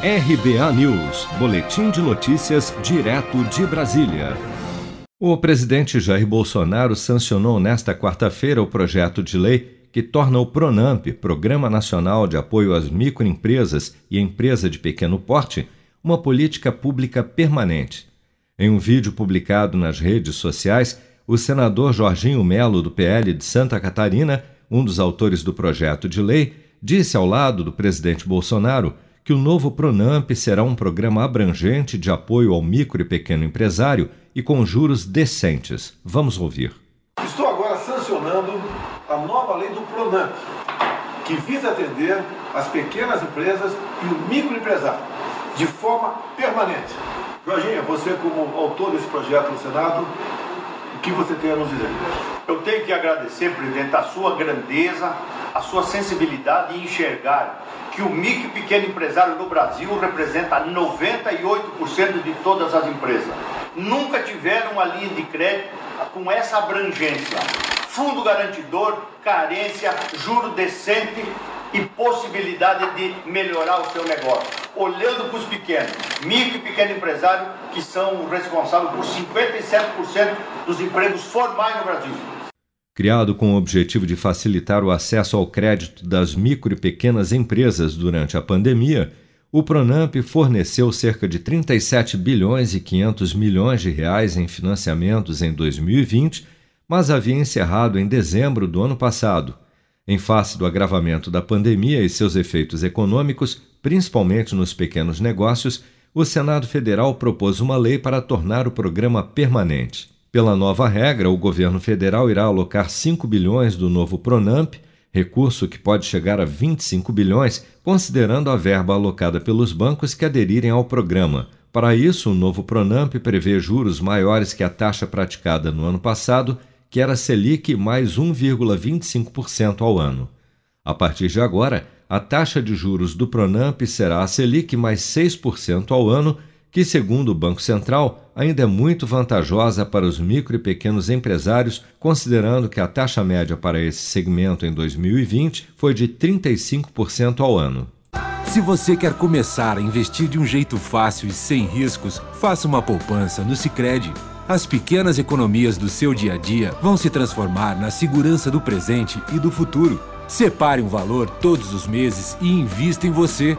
RBA News, Boletim de Notícias, direto de Brasília. O presidente Jair Bolsonaro sancionou nesta quarta-feira o projeto de lei que torna o PRONAMP, Programa Nacional de Apoio às Microempresas e Empresa de Pequeno Porte, uma política pública permanente. Em um vídeo publicado nas redes sociais, o senador Jorginho Melo, do PL de Santa Catarina, um dos autores do projeto de lei, disse ao lado do presidente Bolsonaro que o novo Pronamp será um programa abrangente de apoio ao micro e pequeno empresário e com juros decentes. Vamos ouvir. Estou agora sancionando a nova lei do Pronamp, que visa atender as pequenas empresas e o microempresário de forma permanente. Jorginho, você como autor desse projeto no Senado, o que você tem a nos dizer? Eu tenho que agradecer, presidente, a sua grandeza, a sua sensibilidade em enxergar que o micro e pequeno empresário no Brasil representa 98% de todas as empresas. Nunca tiveram uma linha de crédito com essa abrangência. Fundo garantidor, carência, juro decente e possibilidade de melhorar o seu negócio. Olhando para os pequenos, micro e pequeno empresário, que são responsáveis por 57% dos empregos formais no Brasil. Criado com o objetivo de facilitar o acesso ao crédito das micro e pequenas empresas durante a pandemia, o Pronamp forneceu cerca de 37 bilhões e 500 milhões de reais em financiamentos em 2020, mas havia encerrado em dezembro do ano passado. Em face do agravamento da pandemia e seus efeitos econômicos, principalmente nos pequenos negócios, o Senado Federal propôs uma lei para tornar o programa permanente. Pela nova regra, o governo federal irá alocar 5 bilhões do novo Pronamp, recurso que pode chegar a 25 bilhões, considerando a verba alocada pelos bancos que aderirem ao programa. Para isso, o novo Pronamp prevê juros maiores que a taxa praticada no ano passado, que era Selic mais 1,25% ao ano. A partir de agora, a taxa de juros do Pronamp será a Selic mais 6% ao ano que, segundo o Banco Central, ainda é muito vantajosa para os micro e pequenos empresários, considerando que a taxa média para esse segmento em 2020 foi de 35% ao ano. Se você quer começar a investir de um jeito fácil e sem riscos, faça uma poupança no Sicredi. As pequenas economias do seu dia a dia vão se transformar na segurança do presente e do futuro. Separe um valor todos os meses e invista em você.